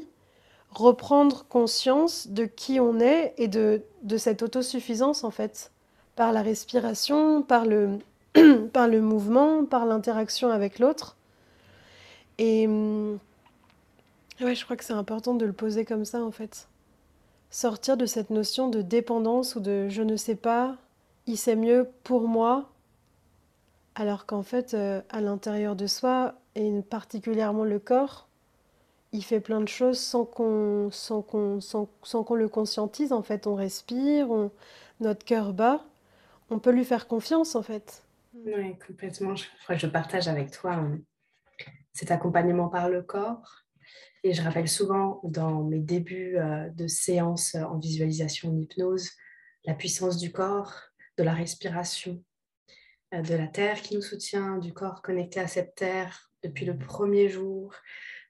reprendre conscience de qui on est et de, de cette autosuffisance, en fait par la respiration, par le, par le mouvement, par l'interaction avec l'autre. Et hum, ouais, je crois que c'est important de le poser comme ça en fait. Sortir de cette notion de dépendance ou de je ne sais pas, il sait mieux pour moi, alors qu'en fait, euh, à l'intérieur de soi, et particulièrement le corps, il fait plein de choses sans qu'on sans qu'on sans, qu'on le conscientise. En fait, on respire, on, notre cœur bat, on peut lui faire confiance en fait. Oui, complètement. Je, je partage avec toi hein, cet accompagnement par le corps. Et je rappelle souvent dans mes débuts euh, de séances en visualisation en hypnose la puissance du corps, de la respiration, euh, de la terre qui nous soutient, du corps connecté à cette terre depuis le premier jour,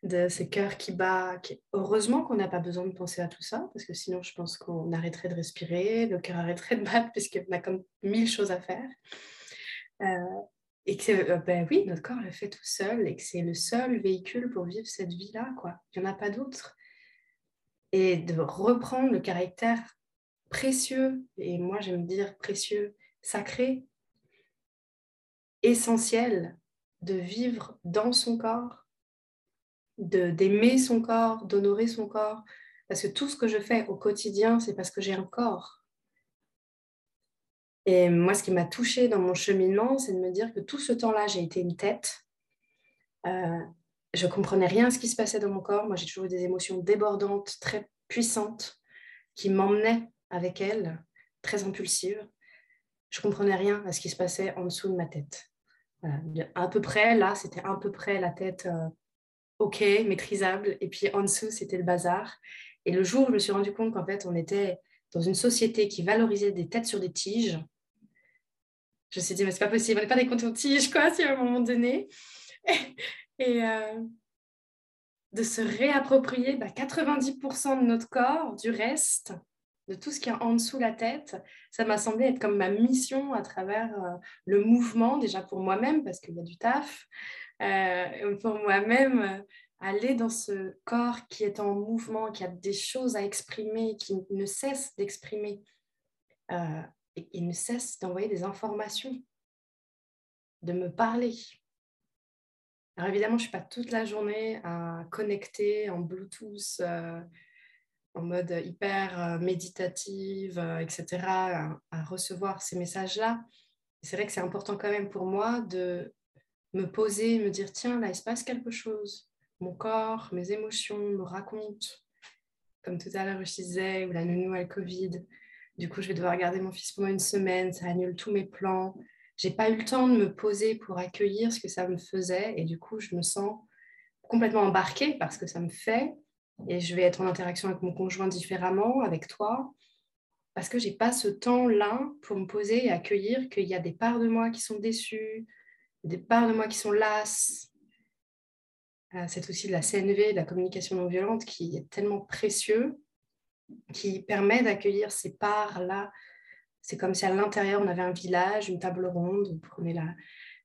de ce cœur qui bat. Heureusement qu'on n'a pas besoin de penser à tout ça, parce que sinon je pense qu'on arrêterait de respirer, le cœur arrêterait de battre, puisqu'on a comme mille choses à faire. Euh, et que, euh, ben oui, notre corps le fait tout seul, et que c'est le seul véhicule pour vivre cette vie-là, quoi. Il n'y en a pas d'autre. Et de reprendre le caractère précieux, et moi j'aime dire précieux, sacré, essentiel de vivre dans son corps, d'aimer son corps, d'honorer son corps. Parce que tout ce que je fais au quotidien, c'est parce que j'ai un corps. Et moi, ce qui m'a touchée dans mon cheminement, c'est de me dire que tout ce temps-là, j'ai été une tête. Euh, je comprenais rien à ce qui se passait dans mon corps. Moi, j'ai toujours eu des émotions débordantes, très puissantes, qui m'emmenaient avec elles, très impulsives. Je comprenais rien à ce qui se passait en dessous de ma tête. À peu près, là, c'était à peu près la tête euh, OK, maîtrisable. Et puis en dessous, c'était le bazar. Et le jour où je me suis rendu compte qu'en fait, on était dans une société qui valorisait des têtes sur des tiges, je me suis dit, mais c'est pas possible, on n'est pas des de tiges quoi, si à un moment donné. Et, euh, de se réapproprier 90% bah, de notre corps, du reste, de tout ce qui est en dessous la tête, ça m'a semblé être comme ma mission à travers euh, le mouvement, déjà pour moi-même, parce qu'il y a du taf, euh, pour moi-même, aller dans ce corps qui est en mouvement, qui a des choses à exprimer, qui ne cesse d'exprimer, et il ne cesse d'envoyer des informations, de me parler. Alors évidemment, je ne suis pas toute la journée à connecter en Bluetooth, en mode hyper méditative, etc., à recevoir ces messages-là. C'est vrai que c'est important quand même pour moi de me poser, me dire, tiens, là, il se passe quelque chose. Mon corps, mes émotions me racontent. Comme tout à l'heure, je disais, ou la nounou le Covid. Du coup, je vais devoir garder mon fils pendant une semaine. Ça annule tous mes plans. J'ai pas eu le temps de me poser pour accueillir ce que ça me faisait. Et du coup, je me sens complètement embarquée parce que ça me fait. Et je vais être en interaction avec mon conjoint différemment, avec toi, parce que j'ai pas ce temps-là pour me poser et accueillir qu'il y a des parts de moi qui sont déçues, des parts de moi qui sont lasses. Euh, c'est aussi de la CNV, de la communication non violente, qui est tellement précieux, qui permet d'accueillir ces parts-là. C'est comme si à l'intérieur, on avait un village, une table ronde, vous prenez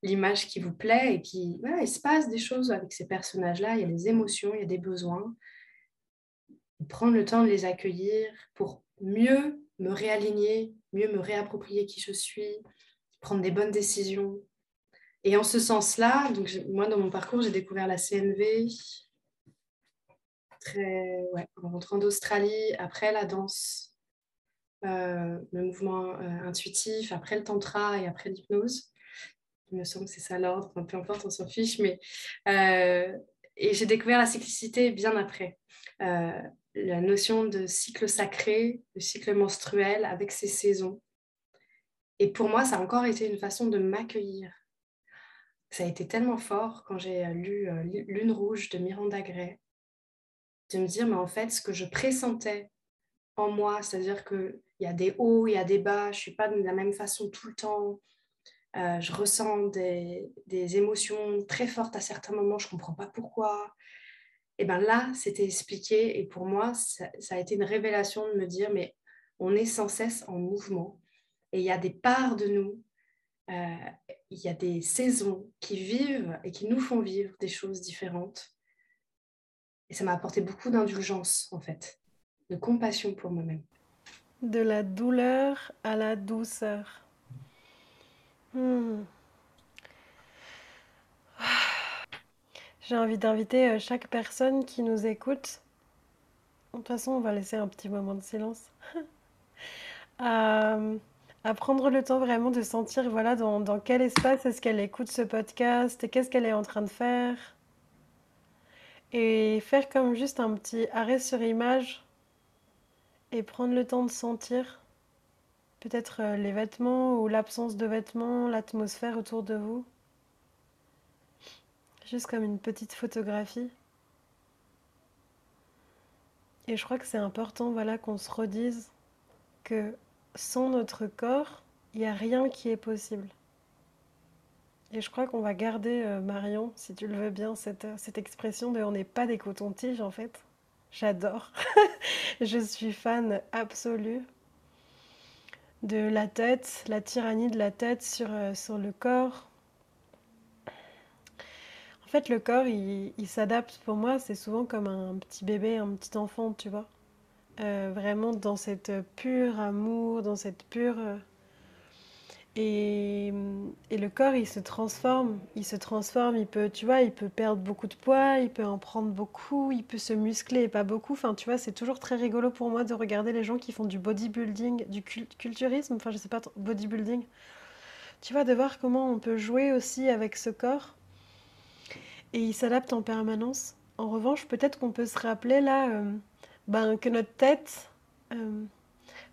l'image qui vous plaît, et puis voilà, il se passe des choses avec ces personnages-là, il y a des émotions, il y a des besoins. prendre le temps de les accueillir pour mieux me réaligner, mieux me réapproprier qui je suis, prendre des bonnes décisions, et en ce sens-là, moi, dans mon parcours, j'ai découvert la CNV en rentrant d'Australie, après la danse, euh, le mouvement euh, intuitif, après le tantra et après l'hypnose. Il me semble que c'est ça l'ordre, peu importe, on s'en fiche. Mais, euh, et j'ai découvert la cyclicité bien après. La notion de cycle sacré, de cycle menstruel avec ses saisons. Et pour moi, ça a encore été une façon de m'accueillir. Ça a été tellement fort quand j'ai lu Lune rouge de Miranda Gray, de me dire, mais en fait, ce que je pressentais en moi, c'est-à-dire qu'il y a des hauts, il y a des bas, je ne suis pas de la même façon tout le temps, euh, je ressens des, émotions très fortes à certains moments, je ne comprends pas pourquoi. Et bien là, c'était expliqué et pour moi, ça, a été une révélation de me dire, mais on est sans cesse en mouvement et il y a des parts de nous, euh, il y a des saisons qui vivent et qui nous font vivre des choses différentes. Et ça m'a apporté beaucoup d'indulgence en fait de compassion pour moi-même. De la douleur à la douceur. Hmm. J'ai envie d'inviter euh, chaque personne qui nous écoute. De toute façon, on va laisser un petit moment de silence. à, prendre le temps vraiment de sentir voilà, dans, dans quel espace est-ce qu'elle écoute ce podcast et qu'est-ce qu'elle est en train de faire. Et faire comme juste un petit arrêt sur image et prendre le temps de sentir peut-être euh, les vêtements ou l'absence de vêtements, l'atmosphère autour de vous. Juste comme une petite photographie. Et je crois que c'est important voilà, qu'on se redise que sans notre corps, il n'y a rien qui est possible. Et je crois qu'on va garder, euh, Marion, si tu le veux bien, cette, cette expression de on n'est pas des cotons-tiges en fait. J'adore. je suis fan absolue de la tête, la tyrannie de la tête sur, euh, sur le corps. En fait, le corps, il, s'adapte pour moi, c'est souvent comme un petit bébé, un petit enfant, tu vois. Euh, vraiment dans cette pure amour, dans cette pure et, le corps, il se transforme, il se transforme, il peut, tu vois, il peut perdre beaucoup de poids, il peut en prendre beaucoup, il peut se muscler, pas beaucoup. Enfin, tu vois, c'est toujours très rigolo pour moi de regarder les gens qui font du bodybuilding, du culturisme, enfin, je sais pas, bodybuilding. Tu vois, de voir comment on peut jouer aussi avec ce corps. Et il s'adapte en permanence. En revanche, peut-être qu'on peut se rappeler là euh, ben, que notre tête, euh,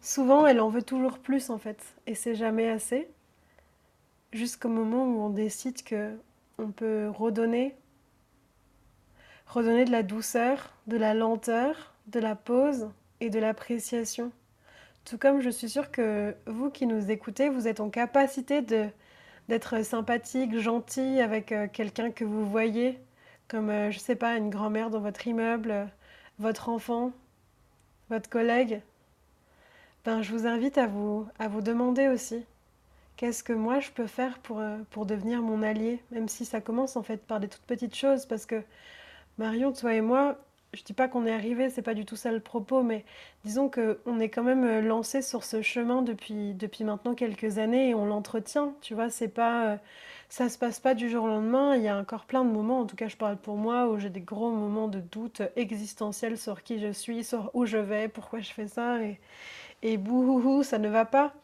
Souvent, elle en veut toujours plus en fait, et c'est jamais assez. Jusqu'au moment où on décide que on peut redonner, redonner de la douceur, de la lenteur, de la pause et de l'appréciation. Tout comme je suis sûre que vous qui nous écoutez, vous êtes en capacité de d'être sympathique, gentil avec euh, quelqu'un que vous voyez, comme euh, je sais pas une grand-mère dans votre immeuble, votre enfant, votre collègue, ben, je vous invite à vous, à vous demander aussi qu'est-ce que moi je peux faire pour, euh, pour devenir mon allié, même si ça commence en fait par des toutes petites choses, parce que Marion, toi et moi, je dis pas qu'on est arrivé, c'est pas du tout ça le propos, mais disons qu'on est quand même euh, lancé sur ce chemin depuis, depuis maintenant quelques années et on l'entretient, tu vois, c'est pas, euh, ça se passe pas du jour au lendemain, il y a encore plein de moments, en tout cas je parle pour moi, où j'ai des gros moments de doute existentiel sur qui je suis, sur où je vais, pourquoi je fais ça, et bouhouhou, ça ne va pas.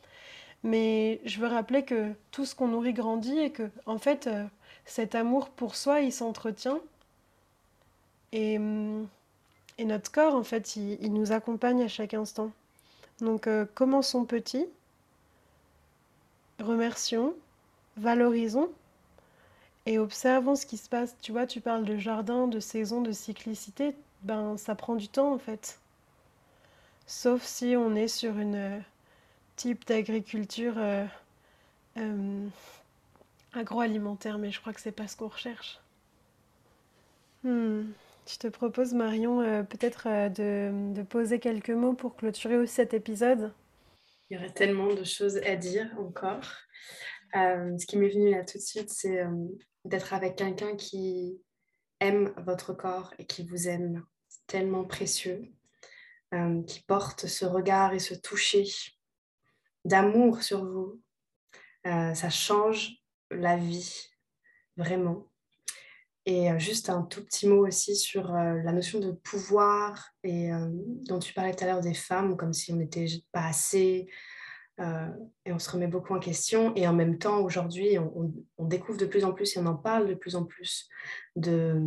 Mais je veux rappeler que tout ce qu'on nourrit grandit et que, en fait, euh, cet amour pour soi, il s'entretient. Et, hum, et, notre corps, en fait, il, nous accompagne à chaque instant. Donc, euh, commençons petit, remercions, valorisons et observons ce qui se passe. Tu vois, tu parles de jardin, de saison, de cyclicité. Ben, ça prend du temps, en fait. Sauf si on est sur une euh, type d'agriculture euh, euh, agroalimentaire, mais je crois que c'est pas ce qu'on recherche. Hmm. Je te propose, Marion, peut-être de, poser quelques mots pour clôturer aussi cet épisode. Il y aurait tellement de choses à dire encore. ce qui m'est venu là tout de suite, c'est d'être avec quelqu'un qui aime votre corps et qui vous aime. tellement précieux. Euh, qui porte ce regard et ce toucher d'amour sur vous. Euh, ça change la vie, vraiment. Et euh, juste un tout petit mot aussi sur la notion de pouvoir et dont tu parlais tout à l'heure des femmes, comme si on n'était pas assez, et on se remet beaucoup en question. Et en même temps, aujourd'hui, on, découvre de plus en plus et on en parle de plus en plus de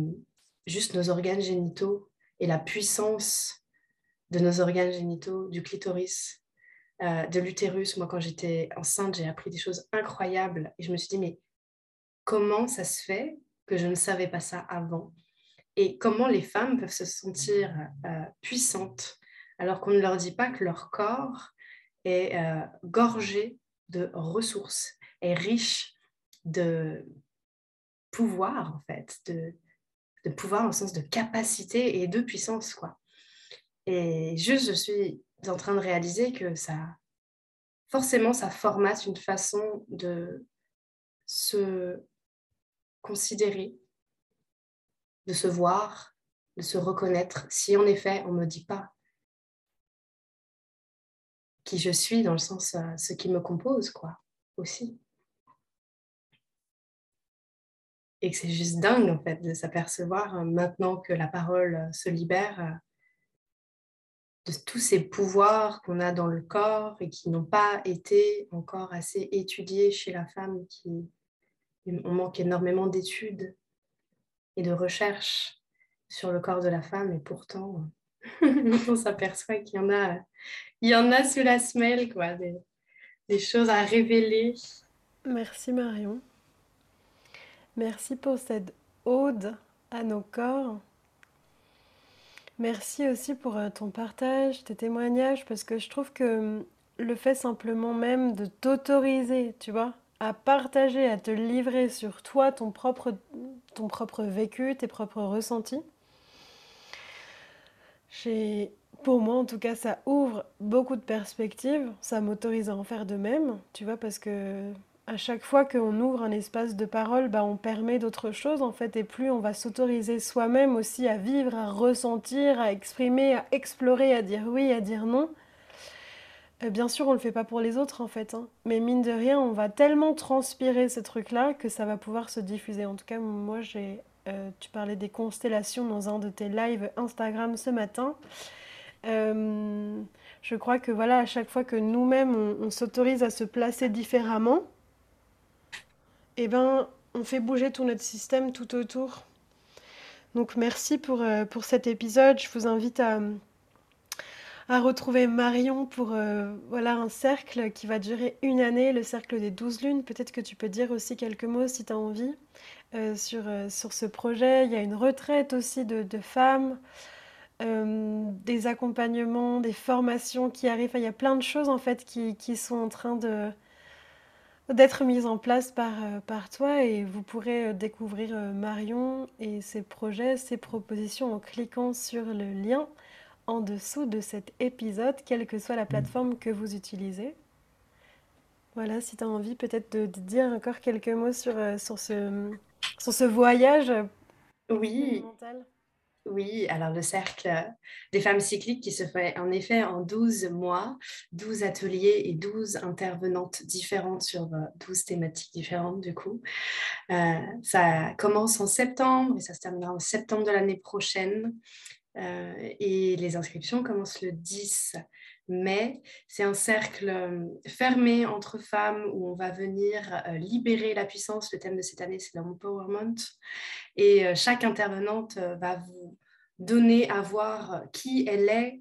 juste nos organes génitaux et la puissance de nos organes génitaux, du clitoris, euh, de l'utérus. Moi, quand j'étais enceinte, j'ai appris des choses incroyables et je me suis dit, mais comment ça se fait que je ne savais pas ça avant? Et comment les femmes peuvent se sentir euh, puissantes alors qu'on ne leur dit pas que leur corps est euh, gorgé de ressources, est riche de pouvoir, en fait, de, de pouvoir au sens de capacité et de puissance, quoi. Et juste, je suis en train de réaliser que ça, forcément, ça formate une façon de se considérer, de se voir, de se reconnaître. Si en effet, on ne me dit pas qui je suis dans le sens euh, ce qui me compose, quoi, aussi. Et que c'est juste dingue, en fait, de s'apercevoir euh, maintenant que la parole euh, se libère de tous ces pouvoirs qu'on a dans le corps et qui n'ont pas été encore assez étudiés chez la femme, qui on manque énormément d'études et de recherches sur le corps de la femme, et pourtant, on s'aperçoit qu'il y en a, il y en a sous la semelle, quoi, des, des choses à révéler. Merci Marion. Merci pour cette ode à nos corps. Merci aussi pour euh, ton partage, tes témoignages, parce que je trouve que hum, le fait simplement même de t'autoriser, tu vois, à partager, à te livrer sur toi, ton propre, ton propre vécu, tes propres ressentis, pour moi, en tout cas, ça ouvre beaucoup de perspectives. Ça m'autorise à en faire de même, tu vois, parce que à chaque fois qu'on ouvre un espace de parole, bah, on permet d'autres choses, en fait, et plus on va s'autoriser soi-même aussi à vivre, à ressentir, à exprimer, à explorer, à dire oui, à dire non. Euh, bien sûr, on le fait pas pour les autres, en fait, hein. mais mine de rien, on va tellement transpirer ces trucs-là que ça va pouvoir se diffuser. En tout cas, moi, j'ai euh, tu parlais des constellations dans un de tes lives Instagram ce matin. Euh, je crois que voilà, à chaque fois que nous-mêmes on, s'autorise à se placer différemment, eh ben, on fait bouger tout notre système tout autour. Donc merci pour, euh, pour cet épisode. Je vous invite à, à retrouver Marion pour voilà, un cercle qui va durer une année, le cercle des douze lunes. Peut-être que tu peux dire aussi quelques mots si tu as envie. Euh, sur, euh, sur ce projet. Il y a une retraite aussi de, femmes, euh, des accompagnements, des formations qui arrivent. il y a plein de choses en fait qui, qui sont en train de d'être mises en place par, par toi et vous pourrez découvrir Marion et ses projets, ses propositions en cliquant sur le lien en dessous de cet épisode, quelle que soit la plateforme que vous utilisez. Voilà, si tu as envie peut-être de, de, dire encore quelques mots sur, sur ce, sur ce voyage oui. Oui, alors le cercle des femmes cycliques qui se fait en effet en 12 mois, 12 ateliers et 12 intervenantes différentes sur 12 euh, thématiques différentes du coup. Euh, ça commence en septembre et ça se terminera en septembre de l'année prochaine. Euh, et les inscriptions commencent le 10 mais c'est un cercle euh, fermé entre femmes où on va venir euh, libérer la puissance. Le thème de cette année, c'est l'empowerment. Et euh, chaque intervenante va vous donner à voir qui elle est,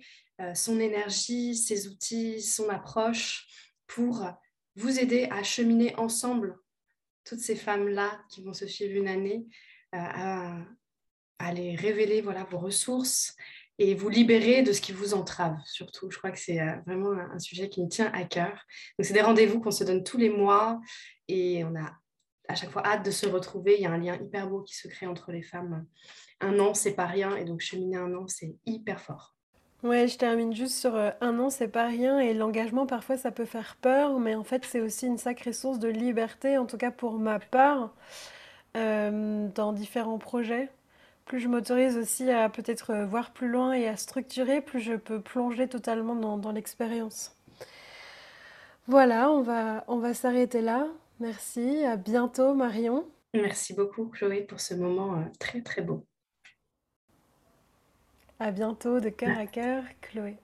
son énergie, ses outils, son approche pour vous aider à cheminer ensemble toutes ces femmes-là qui vont se suivre une année, à, à les révéler voilà, vos ressources et vous libérer de ce qui vous entrave, surtout. Je crois que c'est euh, vraiment un sujet qui me tient à cœur. Donc, c'est des rendez-vous qu'on se donne tous les mois et on a à chaque fois hâte de se retrouver. Il y a un lien hyper beau qui se crée entre les femmes. Un an, c'est pas rien, et donc cheminer un an, c'est hyper fort. Ouais, je termine juste sur euh, un an, c'est pas rien, et l'engagement, parfois, ça peut faire peur, mais en fait, c'est aussi une sacrée source de liberté, en tout cas pour ma part, euh, dans différents projets plus je m'autorise aussi à peut-être euh, voir plus loin et à structurer, plus je peux plonger totalement dans, l'expérience. Voilà, on va, on va s'arrêter là. Merci, à bientôt Marion. Merci beaucoup Chloé pour ce moment euh, très très beau. À bientôt de cœur à cœur, Chloé.